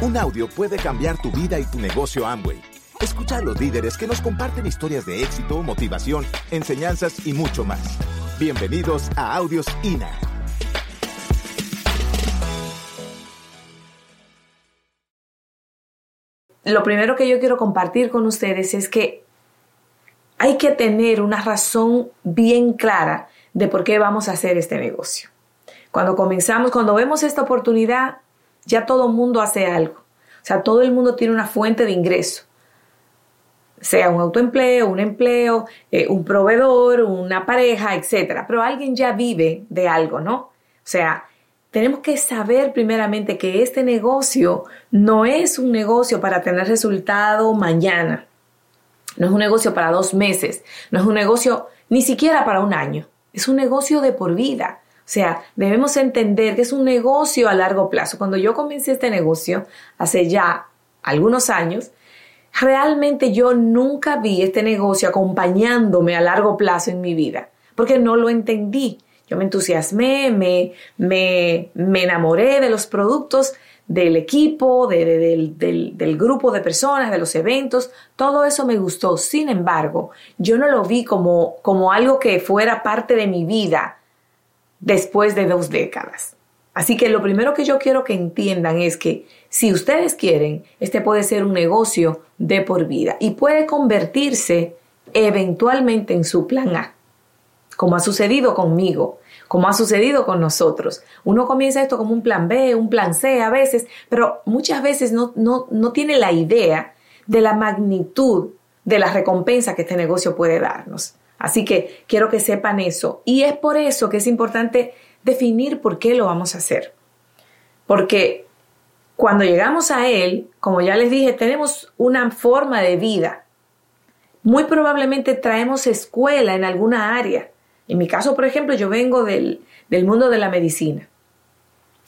Un audio puede cambiar tu vida y tu negocio Amway. Escucha a los líderes que nos comparten historias de éxito, motivación, enseñanzas y mucho más. Bienvenidos a Audios INA. Lo primero que yo quiero compartir con ustedes es que hay que tener una razón bien clara de por qué vamos a hacer este negocio. Cuando comenzamos, cuando vemos esta oportunidad, ya todo el mundo hace algo. O sea, todo el mundo tiene una fuente de ingreso. Sea un autoempleo, un empleo, eh, un proveedor, una pareja, etc. Pero alguien ya vive de algo, ¿no? O sea, tenemos que saber primeramente que este negocio no es un negocio para tener resultado mañana. No es un negocio para dos meses. No es un negocio ni siquiera para un año. Es un negocio de por vida. O sea, debemos entender que es un negocio a largo plazo. Cuando yo comencé este negocio, hace ya algunos años, realmente yo nunca vi este negocio acompañándome a largo plazo en mi vida, porque no lo entendí. Yo me entusiasmé, me, me, me enamoré de los productos, del equipo, del, del, grupo de personas, de los eventos, todo eso me gustó. Sin embargo, yo no lo vi como, como algo que fuera parte de mi vida después de dos décadas. Así que lo primero que yo quiero que entiendan es que si ustedes quieren, este puede ser un negocio de por vida y puede convertirse eventualmente en su plan A, como ha sucedido conmigo, como ha sucedido con nosotros. Uno comienza esto como un plan B, un plan C a veces, pero muchas veces no, no, no tiene la idea de la magnitud de la recompensa que este negocio puede darnos. Así que quiero que sepan eso. Y es por eso que es importante definir por qué lo vamos a hacer. Porque cuando llegamos a él, como ya les dije, tenemos una forma de vida. Muy probablemente traemos escuela en alguna área. En mi caso, por ejemplo, yo vengo del, mundo de la medicina.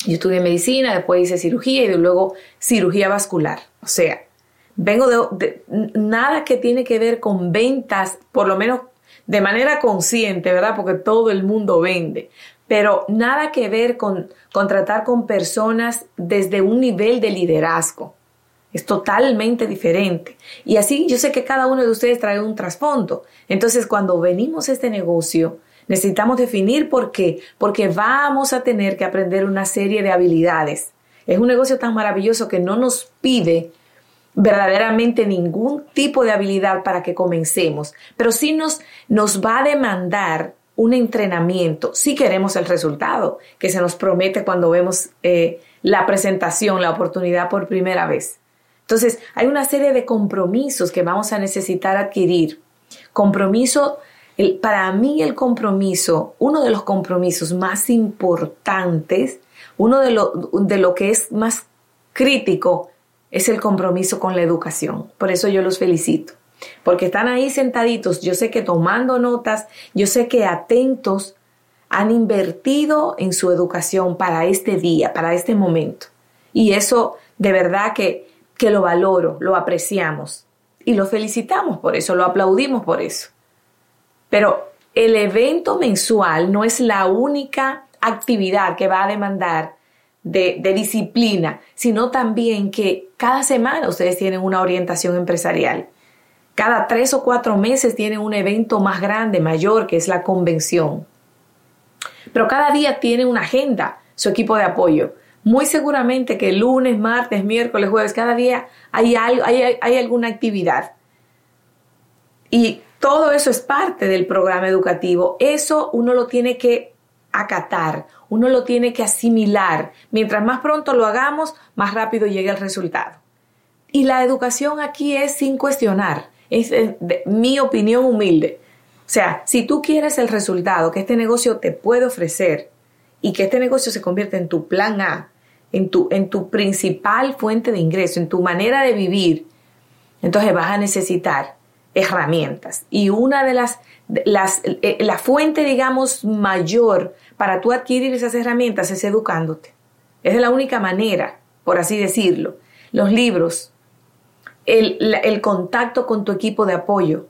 Yo estudié medicina, después hice cirugía y luego cirugía vascular. O sea, vengo de, de, nada que tiene que ver con ventas, por lo menos de manera consciente, ¿verdad? Porque todo el mundo vende. Pero nada que ver con, tratar con personas desde un nivel de liderazgo. Es totalmente diferente. Y así yo sé que cada uno de ustedes trae un trasfondo. Entonces, cuando venimos a este negocio, necesitamos definir por qué. Porque vamos a tener que aprender una serie de habilidades. Es un negocio tan maravilloso que no nos pide verdaderamente ningún tipo de habilidad para que comencemos, pero sí nos, nos va a demandar un entrenamiento si queremos el resultado que se nos promete cuando vemos eh, la presentación, la oportunidad por primera vez. Entonces, hay una serie de compromisos que vamos a necesitar adquirir. Compromiso, para mí el compromiso, uno de los compromisos más importantes, uno de lo, de lo que es más crítico es el compromiso con la educación. Por eso yo los felicito, porque están ahí sentaditos, yo sé que tomando notas, yo sé que atentos han invertido en su educación para este día, para este momento. Y eso de verdad que, que lo valoro, lo apreciamos y lo felicitamos por eso, lo aplaudimos por eso. Pero el evento mensual no es la única actividad que va a demandar de, disciplina, sino también que cada semana ustedes tienen una orientación empresarial. Cada tres o cuatro meses tienen un evento más grande, mayor, que es la convención. Pero cada día tiene una agenda, su equipo de apoyo. Muy seguramente que lunes, martes, miércoles, jueves, cada día hay, algo, hay alguna actividad. Y todo eso es parte del programa educativo. Eso uno lo tiene que acatar, uno lo tiene que asimilar. Mientras más pronto lo hagamos, más rápido llega el resultado. Y la educación aquí es sin cuestionar, es mi opinión humilde. O sea, si tú quieres el resultado que este negocio te puede ofrecer y que este negocio se convierta en tu plan A, en tu, en tu principal fuente de ingreso, en tu manera de vivir, entonces vas a necesitar herramientas. Y una de las, las eh, la fuente, digamos, mayor para tú adquirir esas herramientas es educándote. Es la única manera, por así decirlo. Los libros, el, el contacto con tu equipo de apoyo,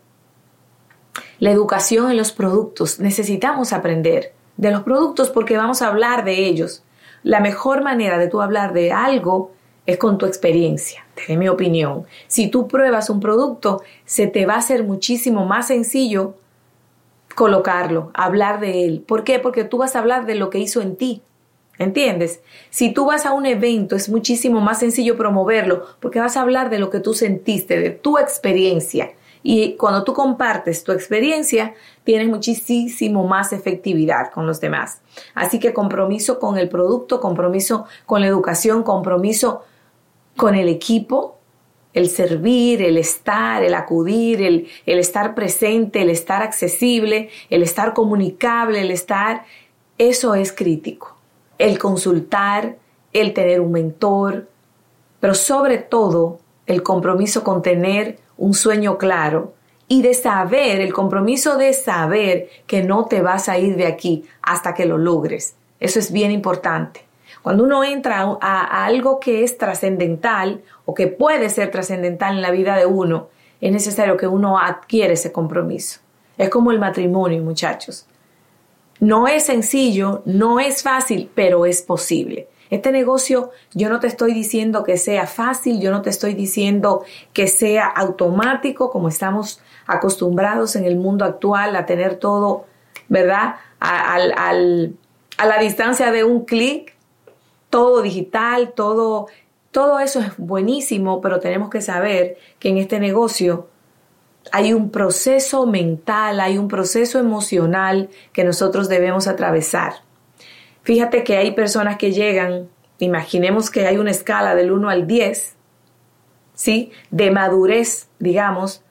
la educación en los productos. Necesitamos aprender de los productos porque vamos a hablar de ellos. La mejor manera de tú hablar de algo es con tu experiencia, desde mi opinión. Si tú pruebas un producto, se te va a hacer muchísimo más sencillo colocarlo, hablar de él. ¿Por qué? Porque tú vas a hablar de lo que hizo en ti. ¿Entiendes? Si tú vas a un evento es muchísimo más sencillo promoverlo porque vas a hablar de lo que tú sentiste, de tu experiencia. Y cuando tú compartes tu experiencia, tienes muchísimo más efectividad con los demás. Así que compromiso con el producto, compromiso con la educación, compromiso con el equipo, el servir, el estar, el acudir, el, estar presente, el estar accesible, el estar comunicable, el estar, eso es crítico el consultar, el tener un mentor, pero sobre todo el compromiso con tener un sueño claro y de saber, el compromiso de saber que no te vas a ir de aquí hasta que lo logres. Eso es bien importante. Cuando uno entra a, algo que es trascendental o que puede ser trascendental en la vida de uno, es necesario que uno adquiere ese compromiso. Es como el matrimonio, muchachos. No es sencillo, no es fácil, pero es posible. Este negocio yo no te estoy diciendo que sea fácil, yo no te estoy diciendo que sea automático como estamos acostumbrados en el mundo actual a tener todo, ¿verdad? A, a la distancia de un clic, todo digital, todo, todo eso es buenísimo, pero tenemos que saber que en este negocio hay un proceso mental, hay un proceso emocional que nosotros debemos atravesar. Fíjate que hay personas que llegan, imaginemos que hay una escala del 1 al 10, ¿sí? De madurez, digamos,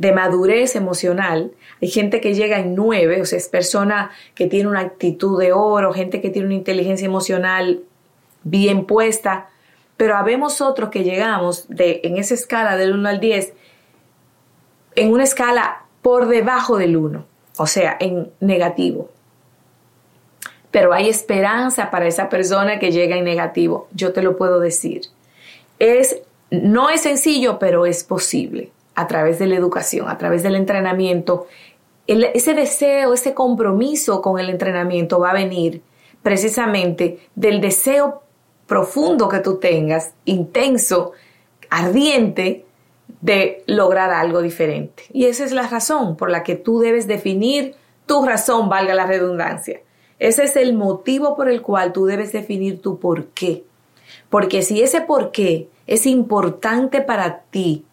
de madurez emocional. Hay gente que llega en 9, o sea, es persona que tiene una actitud de oro, gente que tiene una inteligencia emocional bien puesta, pero habemos otros que llegamos de, en esa escala del 1 al 10 en una escala por debajo del 1, o sea, en negativo. Pero hay esperanza para esa persona que llega en negativo, yo te lo puedo decir. Es, no es sencillo, pero es posible a través de la educación, a través del entrenamiento. ese deseo, ese compromiso con el entrenamiento va a venir precisamente del deseo profundo que tú tengas, intenso, ardiente, de lograr algo diferente. Y esa es la razón por la que tú debes definir tu razón, valga la redundancia. Ese es el motivo por el cual tú debes definir tu por qué. Porque si ese por qué es importante para ti,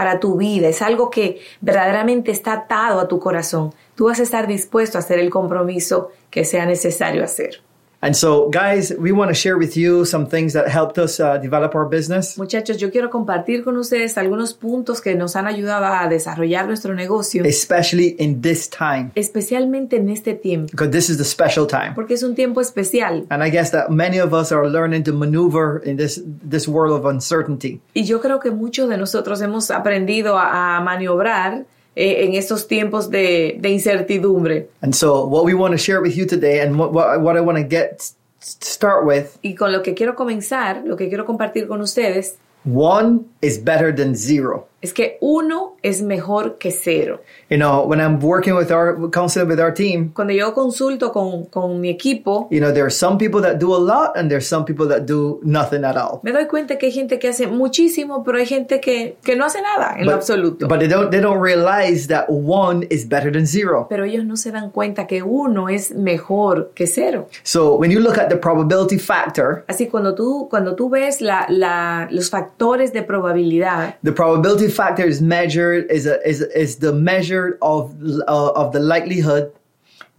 para tu vida, es algo que verdaderamente está atado a tu corazón, tú vas a estar dispuesto a hacer el compromiso que sea necesario hacer. And so, guys, we want to share with you some things that helped us uh, develop our business. Muchachos, yo quiero compartir con ustedes algunos puntos que nos han ayudado a desarrollar nuestro negocio. Especially in this time. Especialmente en este tiempo. Because this is the special time. Porque es un tiempo especial. And I guess that many of us are learning to maneuver in this this world of uncertainty. Y yo creo que muchos de nosotros hemos aprendido a, a maniobrar Eh, en estos tiempos de, de, incertidumbre. And so what we want to share with you today and what, what, what I want to get start with. Y con lo que quiero comenzar, lo que quiero compartir con ustedes. One is better than zero. Es que uno es mejor que cero. You know, when I'm working with our counseling with our team, cuando yo consulto con, con mi equipo, you know, there are some people that do a lot and there's some people that do nothing at all. Me doy cuenta que hay gente que hace muchísimo, pero hay gente que, que no hace nada en but, lo absoluto. But they don't they don't realize that one is better than zero. Pero ellos no se dan cuenta que uno es mejor que cero. So when you look at the probability factor, así cuando tú cuando tú ves la, la, los factores de probabilidad, the probability factor is measured is a, is is the measure of uh, of the likelihood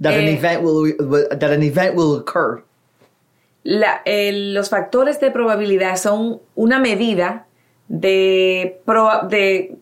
that eh, an event will, will, that an event will occur. La, eh, los factores de probabilidad son una medida de, pro, de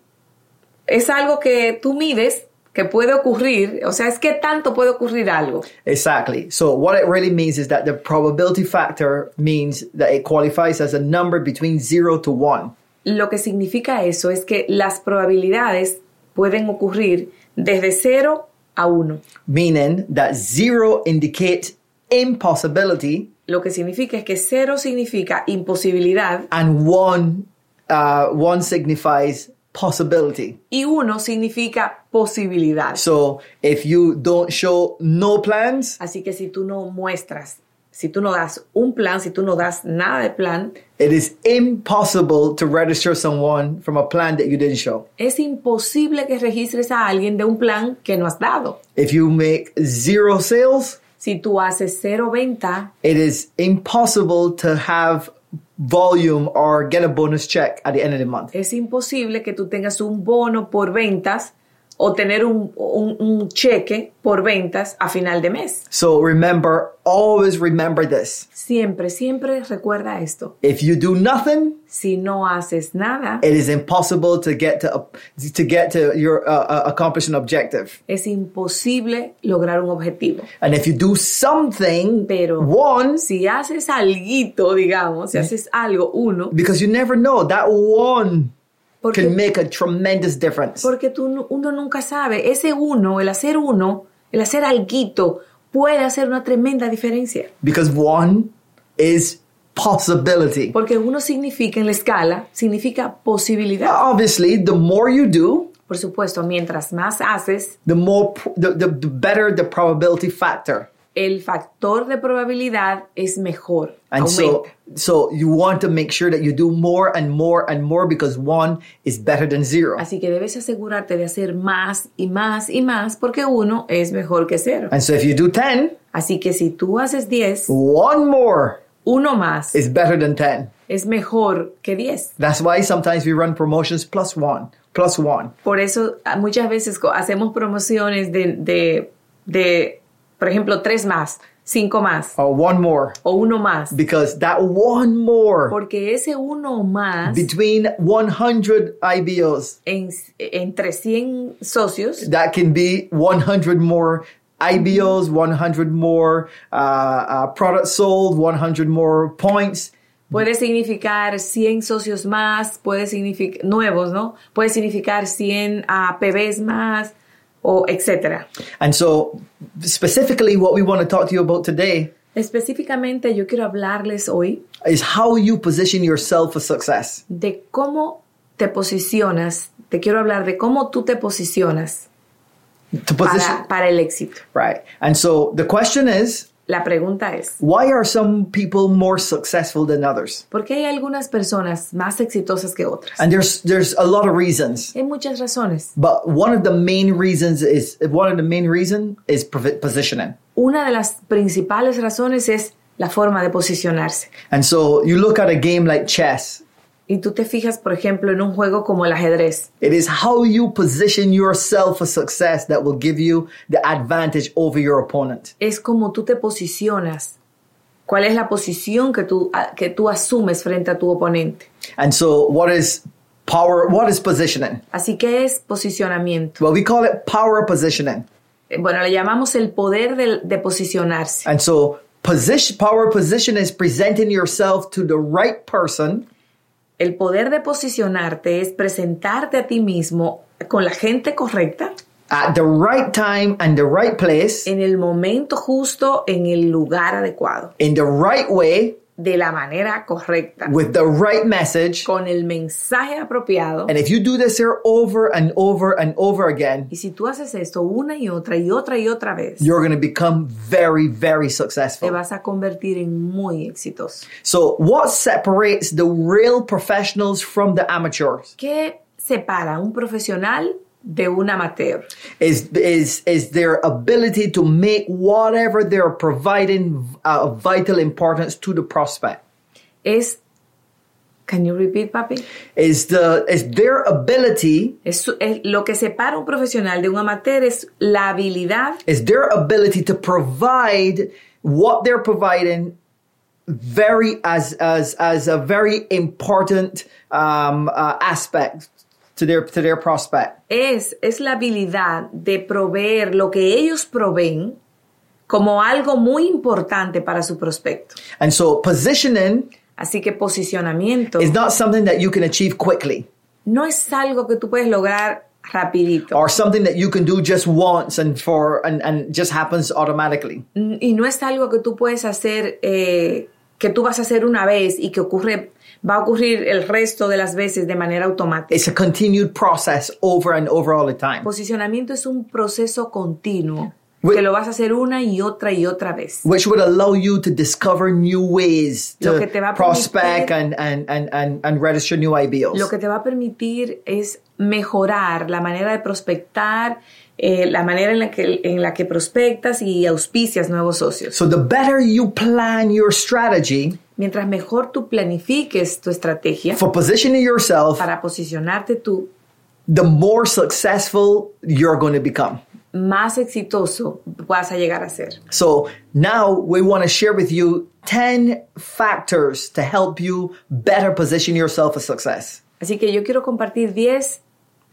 es algo que tú mides que puede ocurrir, o sea, es que tanto puede ocurrir algo. Exactly. So what it really means is that the probability factor means that it qualifies as a number between 0 to 1 lo que significa eso es que las probabilidades pueden ocurrir desde 0 a 1. Meaning that 0 indicates impossibility. Lo que significa es que 0 significa imposibilidad. And 1 uh, one signifies possibility. Y 1 significa posibilidad. So if you don't show no plans. Así que si tú no muestras si tú no das un plan, si tú no das nada de plan, it is impossible to register someone from a plan that you didn't show. es imposible que registres a alguien de un plan que no has dado. If you make zero sales, Si tú haces cero venta, it is impossible to have volume or get a bonus check at the end of the month. es imposible que tú tengas un bono por ventas o tener un, un- un cheque por ventas a final de mes. So remember, always remember this. Siempre, siempre recuerda esto. If you do nothing, Si no haces nada, it is impossible to get to to get to your uh, uh, accomplish an objective. es imposible lograr un objetivo. And if you do something Pero once, si haces algo, digamos, si haces algo uno, because you never know that one porque, can make a tremendous difference. porque tú, uno nunca sabe, ese uno, el hacer uno, el hacer algo, puede hacer una tremenda diferencia. Because one is possibility. Porque uno significa en la escala, significa posibilidad. Obviously, the more you do, Por supuesto, mientras más haces, the more the, the, the better the probability factor. El factor de probabilidad es mejor. And so, so you want to make sure that you do more and more and more because one is better than zero. Así que debes asegurarte de hacer más y más y más porque uno es mejor que cero. And so if you do 10, Así que si tú haces 10, one more uno más is better than 10. es mejor que 10. That's why sometimes we run promotions plus one, plus one. Por eso ah, muchas veces hacemos promociones de, de, de, por ejemplo, 3 más, 5 más or one more o uno más. because that one more Porque ese uno más between 100 IBOs en, entre 100 socios that can be 100 more IBOs, 100 more uh, uh, products sold, 100 more points. puede significar 100 socios más, puede significar nuevos, ¿no? Puede significar 100 APBs más o etcétera. And so, specifically, what we want to talk to you about today Específicamente yo quiero hablarles hoy is how you position yourself for success. de cómo te posicionas, te quiero hablar de cómo tú te posicionas To position, para, para el éxito. right? And so, the question is, La pregunta es, why are some people more successful than others? ¿por qué hay algunas personas más exitosas que otras? And there's there's a lot of reasons. Hay muchas razones. But one of the main reasons is one of the main reason is provi- positioning. Una de las principales razones es la forma de posicionarse. And so you look at a game like chess. Y tú te fijas, por ejemplo, en un juego como el ajedrez. It is how you position yourself for success that will give you the advantage over your opponent. Es como tú te posicionas. ¿Cuál es la posición que tú, que tú asumes frente a tu oponente? And so what is power what is positioning? Así que es posicionamiento. Well, we call it power positioning. Eh, Bueno, le llamamos el poder del- de, posicionarse. And so position power position is presenting yourself to the right person El poder de posicionarte es presentarte a ti mismo con la gente correcta, at the right time and the right place. En el momento justo, en el lugar adecuado, in the right way de la manera correcta, with the right message. con el mensaje apropiado. And if you do this here over and over and over again, Y si tú haces esto una y otra y otra y otra vez, you're going to become very, very te successful. vas a convertir en muy exitoso. So, what separates the real professionals from the amateurs ¿Qué separa un profesional de un amateur? is is is their ability to make whatever they're providing uh, of vital importance to the prospect. Es, can you repeat, papi? Is the is their ability Es, es- lo que separa un profesional de un amateur es la habilidad is their ability to provide what they're providing very as as as a very important um, uh, aspect to their to their prospect. es, es la habilidad de proveer lo que ellos proveen como algo muy importante para su prospecto. And so positioning Así que posicionamiento is not something that you can achieve quickly no es algo que tú puedes lograr rapidito. or something that you can do just once and for and, and just happens automatically. Y no es algo que tú puedes hacer, eh, que tú vas a hacer una vez y que ocurre, va a ocurrir el resto de las veces de manera automática. It's a continued process over and over all the time. Posicionamiento es un proceso continuo. Wh- que lo vas a hacer una y otra y otra vez. which would allow you to discover new ways Lo to que te va a prospect and, and, and, and register new ideals. Lo que te va a permitir es mejorar la manera de prospectar, eh, la manera en la, que, en la que prospectas y auspicias nuevos socios. so the better you plan your strategy Mientras mejor tú planifiques tu estrategia for positioning yourself, para posicionarte tú, the more successful you're going to become. más exitoso vas a llegar a ser. So now we want to share with you 10 factors to help you better position yourself for success. Así que yo quiero compartir 10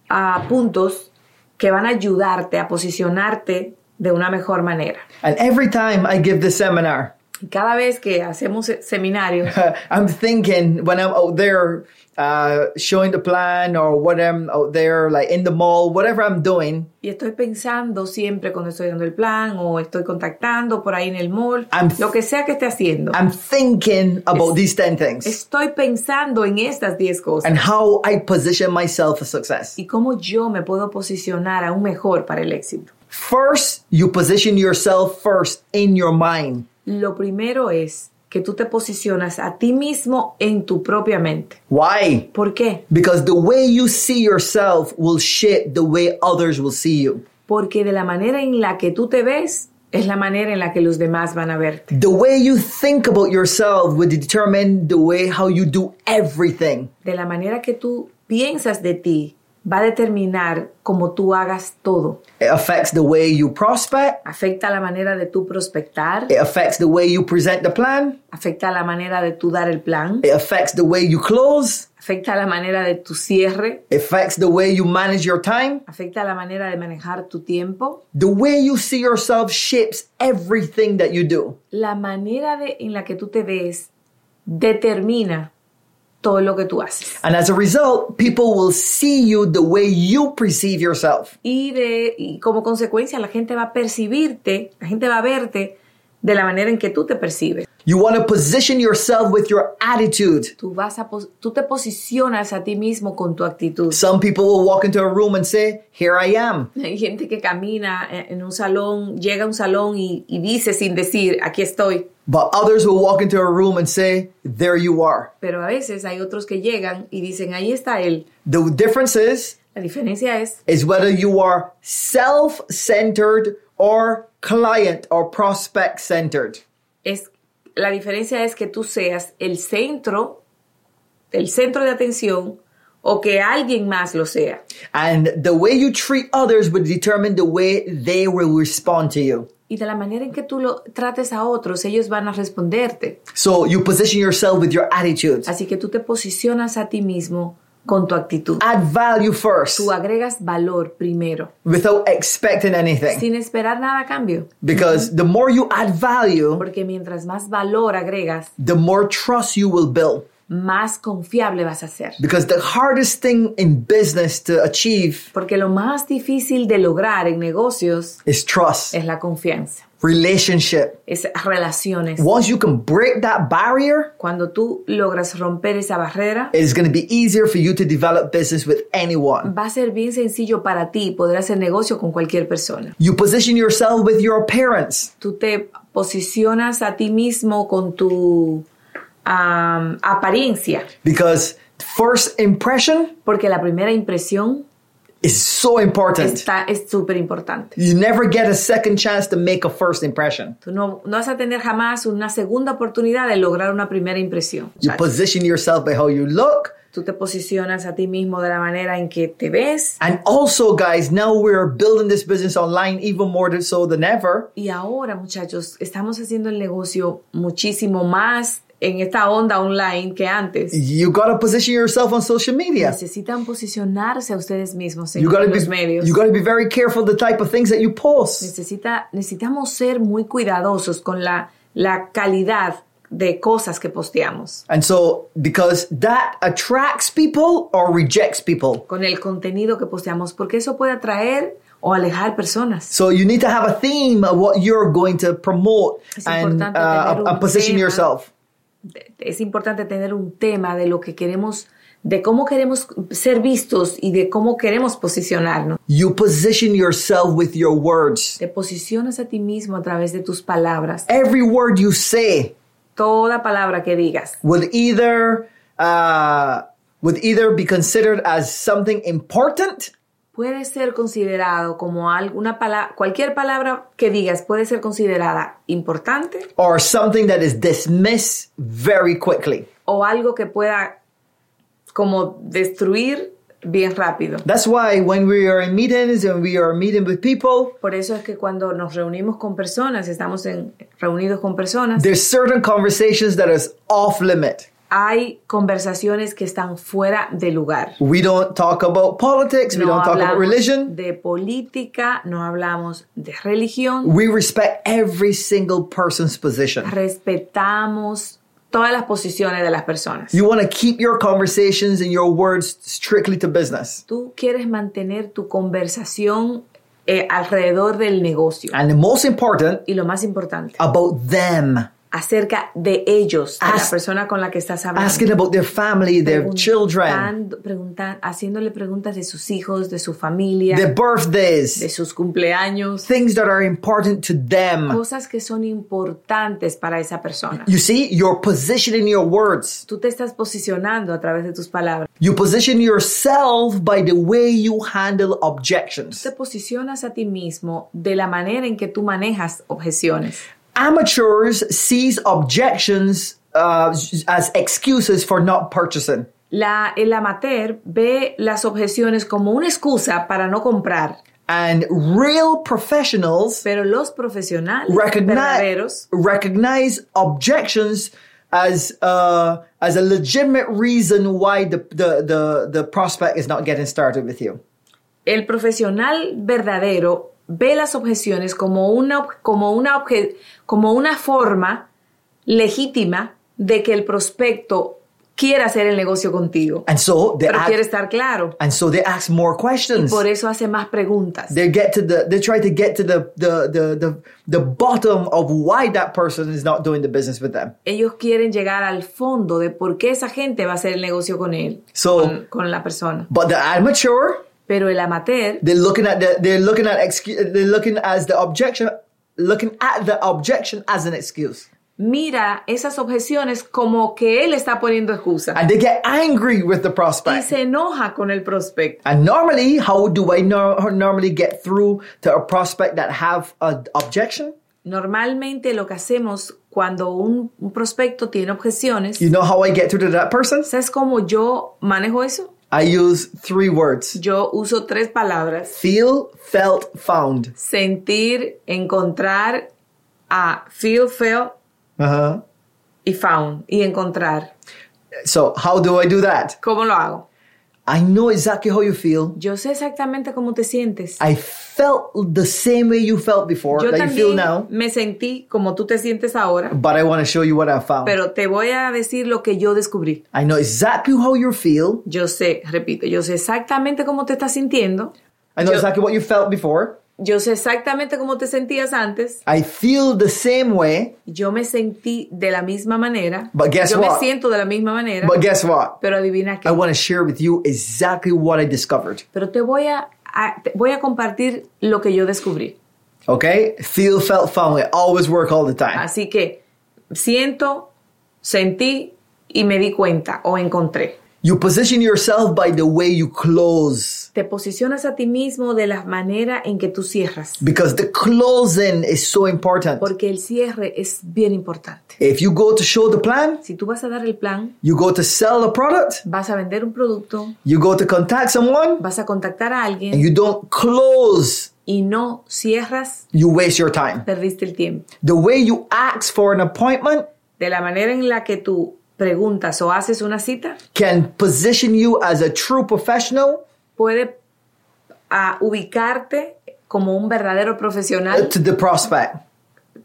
ah, puntos que van a ayudarte a posicionarte de una mejor manera. And every time I give this seminar, Cada vez que hacemos se- seminarios, I'm thinking when I'm out there uh, showing the plan or what I'm out there, like in the mall, whatever I'm doing, y estoy pensando siempre cuando estoy dando el plan o estoy contactando por ahí en el mall, I'm- lo que sea que esté haciendo, I'm thinking about these 10 things estoy pensando en estas 10 cosas and how I position myself for success. y cómo yo me puedo posicionar aún mejor para el éxito. First, you position yourself first in your mind. Lo primero es que tú te posicionas a ti mismo en tu propia mente. Why? ¿Por qué? Because the way you see yourself will shape the way others will see you. Porque de la manera en la que tú te ves es la manera en la que los demás van a verte. The way you think about yourself will determine the way how you do everything. De la manera que tú piensas de ti va a determinar cómo tú hagas todo. It affects the way you prospect. Afecta la manera de tú prospectar, It affects the way you present the plan. afecta la manera de tú dar el plan, It affects the way you close. afecta la manera de tu cierre, It affects the way you manage your time. afecta la manera de manejar tu tiempo. The way you see yourself shapes everything that you do. La manera de, en la que tú te ves determina todo lo que tú haces. And as a result, people will see you the way you perceive yourself. Y, de, y como consecuencia la gente va a percibirte, la gente va a verte de la manera en que tú te percibes. You want to position yourself with your attitude. Tú, vas a, tú te posicionas a ti mismo con tu actitud. Some people will walk into a room and say, Here I am. Hay gente que camina en en un salón, llega a un salón y, y dice sin decir, aquí estoy. But others will walk into a room and say, There you are. Pero a veces hay otros que llegan y dicen, ahí está él. The difference is, La diferencia es is whether you are self-centered or client or prospect centered. es la diferencia es que tú seas el centro, el centro de atención o que alguien más lo sea. And the way you treat others will determine the way they will respond to you. Y de la manera en que tú lo trates a otros, ellos van a responderte. So you position yourself with your attitude. Así que tú te posicionas a ti mismo con tu actitud. Add value first Tú agregas valor primero, without expecting anything. sin esperar nada a cambio. Because the more you add value, Porque mientras más valor agregas, the more trust you will build. más confiable vas a ser. Because the hardest thing in business to achieve Porque lo más difícil de lograr en negocios is trust, es la confianza, relationship. es relaciones. Once you can break that barrier, Cuando tú logras romper esa barrera, it is going to be easier for you to develop business with anyone. va a ser bien sencillo para ti poder hacer negocio con cualquier persona. You position yourself with your appearance. Tú te posicionas a ti mismo con tu am, apariencia, Because first impression porque la primera impresión is so important. está es súper importante. You never get a second chance to make a first impression. Tú no, no vas a tener jamás una segunda oportunidad de lograr una primera impresión. You position yourself by how you look. Tú te posicionas a ti mismo de la manera en que te ves. And also, guys, now we're building this business online even more so than ever. Y ahora, muchachos, estamos haciendo el negocio muchísimo más en esta onda online que antes. You got to position yourself on social media. Necesitan posicionarse a ustedes mismos en, You got en to los be medios. you be very careful the type of things that you post. Necesita, necesitamos ser muy cuidadosos con la, la calidad de cosas que posteamos, And so because that attracts people or rejects people. con el contenido que posteamos, porque eso puede atraer o alejar personas. So you need to have a theme of what you're going to promote Es and, uh, position tema. yourself. Es importante tener un tema de lo que queremos de cómo queremos ser vistos y de cómo queremos posicionarnos. You position yourself with your words. Te posicionas a ti mismo a través de tus palabras. Every word you say Toda palabra que digas would either uh, would either be considered as something important puede ser considerado como alguna palabra, cualquier palabra que digas puede ser considerada importante or something that is dismissed very quickly. o algo que pueda como destruir bien rápido. That's why when we are in meetings and we are meeting with people, Por eso es que cuando nos reunimos con personas, estamos en, reunidos con personas, there's certain conversations that is off limit. Hay conversaciones que están fuera de lugar. We don't talk about politics, we No don't talk about religion. de política, no hablamos de religión, We respect every single person's position. respetamos todas las posiciones de las personas. You want to keep your conversations and your words strictly to business. Tú quieres mantener tu conversación eh, alrededor del negocio. And the most important, Y lo más importante, about them. Acerca de ellos, de la Ask- persona con la que estás hablando. Asking about their family, their children, Preguntando- preguntan- haciéndole preguntas de sus hijos, de su familia, their de birthdays, sus cumpleaños, things that are important to them. cosas que son importantes para esa persona. You see, you're positioning your words. Tú te estás posicionando a través de tus palabras. You position yourself by the way you handle objections. Te posicionas a ti mismo de la manera en que tú manejas objeciones. Amateurs sees objections uh, as excuses for not purchasing. La, el amateur ve las objeciones como una excusa para no comprar, And real professionals pero los profesionales recognize, recognize objections as uh, as a legitimate reason why the, the, the, the prospect is not getting started with you. El profesional verdadero ve las objeciones como una, como una, obje- como una forma legítima de que el prospecto quiera hacer el negocio contigo. And so they Pero ask, quiere estar claro. and so they ask more questions. Por eso hace más preguntas. They get to the they try to get to the the, the the the bottom of why that person is not doing the business with them. Ellos quieren llegar al fondo de por qué esa gente va a hacer el negocio con él, So- con, con la persona. But the amateur, Pero el amateur they're looking at the they're looking at excu- they're looking as the objection looking at the objection as an excuse. mira esas objeciones como que él está poniendo excusa And they get angry with the y prospect. se enoja con el prospecto. And normally, how do I no- normally get through to a prospect that have an objection? Normalmente lo que hacemos cuando un, un prospecto tiene objeciones, You know how I get through to that person? ¿sabes cómo yo manejo eso? I use three words. Yo uso tres palabras. Feel, felt, found. Sentir, encontrar, a feel, felt Uh-huh. y found. Y encontrar. So how do I do that? ¿Cómo lo hago? I know exactly how you feel. Yo sé exactamente cómo te sientes. I felt the same way you felt before Yo that you feel now, me sentí como tú te sientes ahora, but I want to show you what I found. pero te voy a decir lo que yo descubrí. I know exactly how you feel. Yo sé, repito, yo sé exactamente cómo te estás sintiendo. I know Yo- exactly what you felt before. Yo sé exactamente cómo te sentías antes. I feel the same way, Yo me sentí de la misma manera. But guess yo what? me siento de la misma manera. but guess what? pero adivina qué. I want to share with you exactly what I discovered. pero te voy a, a- te voy a compartir lo que yo descubrí. Okay? Feel, felt. It always work all the time. Así que siento, sentí y me di cuenta o encontré. You position yourself by the way you close. Te posicionas a ti mismo de la manera en que tú cierras. Because the closing is so important. Porque el cierre es bien importante. If you go to show the plan, Si tú vas a dar el plan, you go to sell the product, vas a vender un producto, you go to contact someone, vas a contactar a alguien, and you don't close, y no cierras, you waste your time. perdiste el tiempo. The way you ask for an appointment De la manera en la que tú preguntas o haces una cita, can position you as a true professional puede ah, ubicarte como un verdadero profesional to the prospect.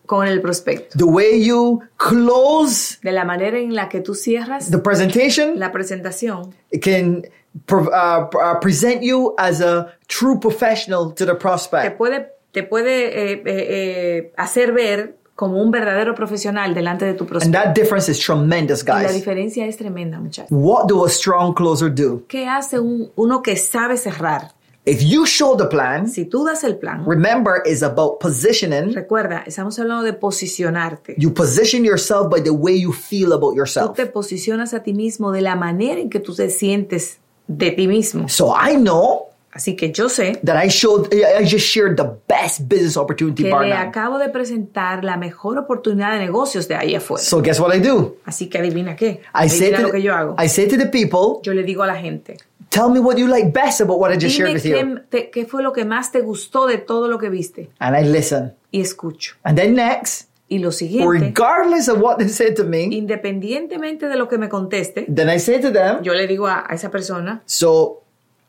con el prospecto. The way you close De la manera en la que tú cierras the presentation la presentación, can pro- uh, uh, present you as a true professional to the te prospect. puede, te puede eh, eh, eh, hacer ver como un verdadero profesional delante de tu And prospecto. that difference is tremendous, Y la guys. diferencia es tremenda, muchachos. What do a strong closer do? ¿Qué hace un- uno que sabe cerrar? If you show the plan, Si tú das el plan, remember, is about positioning. recuerda, estamos hablando de posicionarte. You position yourself by the way you feel about Tú yourself. te posicionas a ti mismo de la manera en que tú te sientes de ti mismo. So I know Así que yo sé that I showed, I just shared the best business opportunity que bar le acabo de presentar la mejor oportunidad de negocios de ahí afuera. So guess what I do? Así que adivina qué. I Adivina to lo que yo the, hago. I say to the people, Yo le digo a la gente, tell me what you like best about what I just shared with you. te- qué fue lo que más te gustó de todo lo que viste. And I listen. Y escucho. And then next, Y lo siguiente, regardless of what they said to me, independientemente de lo que me conteste, then I say to them, yo le digo a, a esa persona, so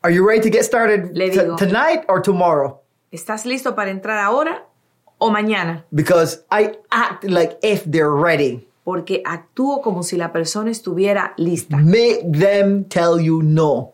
are you ready to get started Le digo. tonight or tomorrow? ¿estás listo para entrar ahora o mañana? Because I act like if they're ready. Porque actúo como si la persona estuviera lista. Make them tell you no.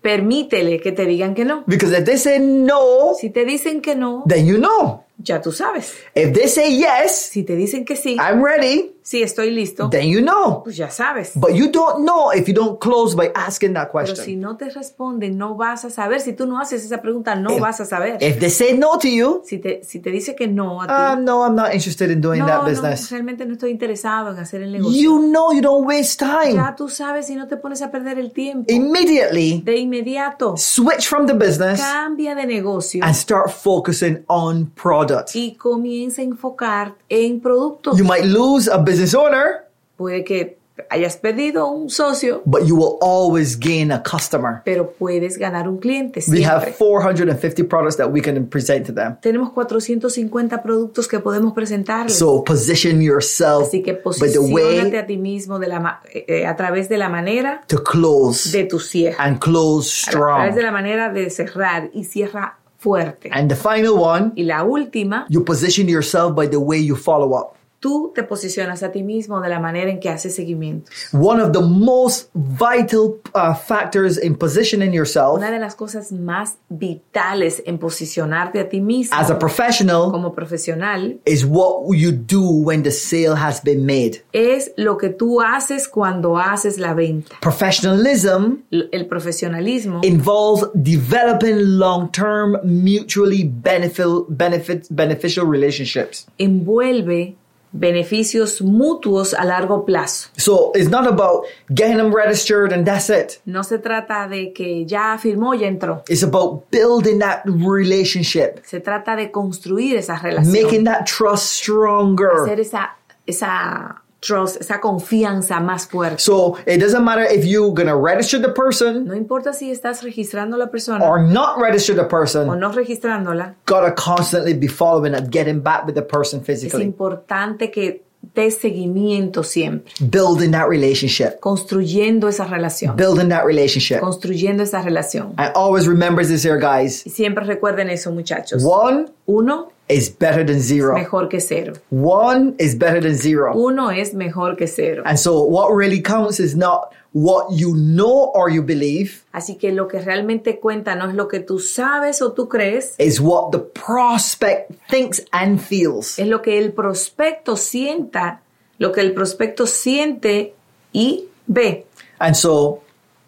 Permítele que te digan que no. Because if they say no, Si te dicen que no, then you know. ya tú sabes. If they say yes, Si te dicen que sí, I'm ready, sí estoy listo, then you know. pues ya sabes. But you don't know if you don't close by asking that Pero si question. no te responden, no vas a saber. Si tú no haces esa pregunta, no vas a saber. If they say no to you, Si te, si te dice que no a ti, um, no, I'm not interested in doing no, that no, business. realmente no estoy interesado en hacer el negocio. You know you don't waste time. Ya tú sabes y no te pones a perder el tiempo. Immediately De inmediato, switch from the business cambia de negocio and start focusing on product. y comienza a enfocar en productos. You might lose a business owner, Puede que hayas perdido un socio, but you will always gain a customer. pero puedes ganar un cliente We have siempre. 450 products that we can present to them. Tenemos 450 productos que podemos presentarles. So position yourself Así que by the way a ti mismo de la, ma- eh, eh, a través de la manera to close de tu cierre. and close A través de strong. la manera de cerrar y cierra fuerte. And the final one, Y la última, you position yourself by the way you follow up. Tú te posicionas a ti mismo de la manera en que haces seguimiento. One of the most vital uh, factors in positioning yourself Una de las cosas más vitales en posicionarte a ti mismo as a professional como profesional is what you do when the sale has been made. es lo que tú haces cuando haces la venta. Professionalism El profesionalismo involves developing long-term mutually benefit, benefit, beneficial relationships. envuelve beneficios mutuos a largo plazo. So it's not about getting them registered and that's it. No se trata de que ya firmó, ya entró. It's about building that relationship, Se trata de construir esa relación. making that trust stronger. hacer esa, esa trust, esa confianza más fuerte. So it doesn't matter if you're gonna register the person No importa si estás registrando a la persona or not register the o person, no registrándola, gotta constantly be following and getting back with the person es physically, importante que des seguimiento siempre, building that relationship, construyendo esa relación, building that relationship. construyendo esa relación. I always remember this here, guys. Y siempre recuerden eso, muchachos. One Uno is better than zero. mejor que cero. One is better than zero. Uno es mejor que cero. And so what really counts is not what you know or you believe, Así que lo que realmente cuenta no es lo que tú sabes o tú crees, is what the prospect thinks and feels. es lo que el prospecto sienta, lo que el prospecto siente y ve. And so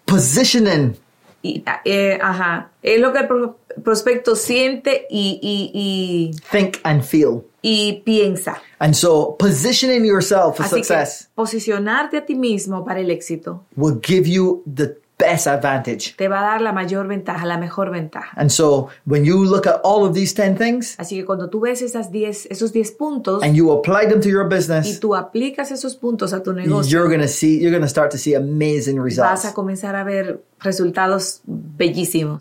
positioning Y, eh, ajá, es lo que el pro- prospecto siente y, y, y, think and feel. y piensa. And so positioning yourself for Así que success posicionarte a ti mismo para el éxito will give you the best advantage. te va a dar la mayor ventaja, la mejor ventaja. And so when you look at all of these 10 things Así que cuando tú ves esas 10, esos 10 puntos and you apply them to your y business, tú aplicas esos puntos a tu negocio, you're going to see you're going to start to see amazing vas results. a comenzar a ver resultados bellísimos.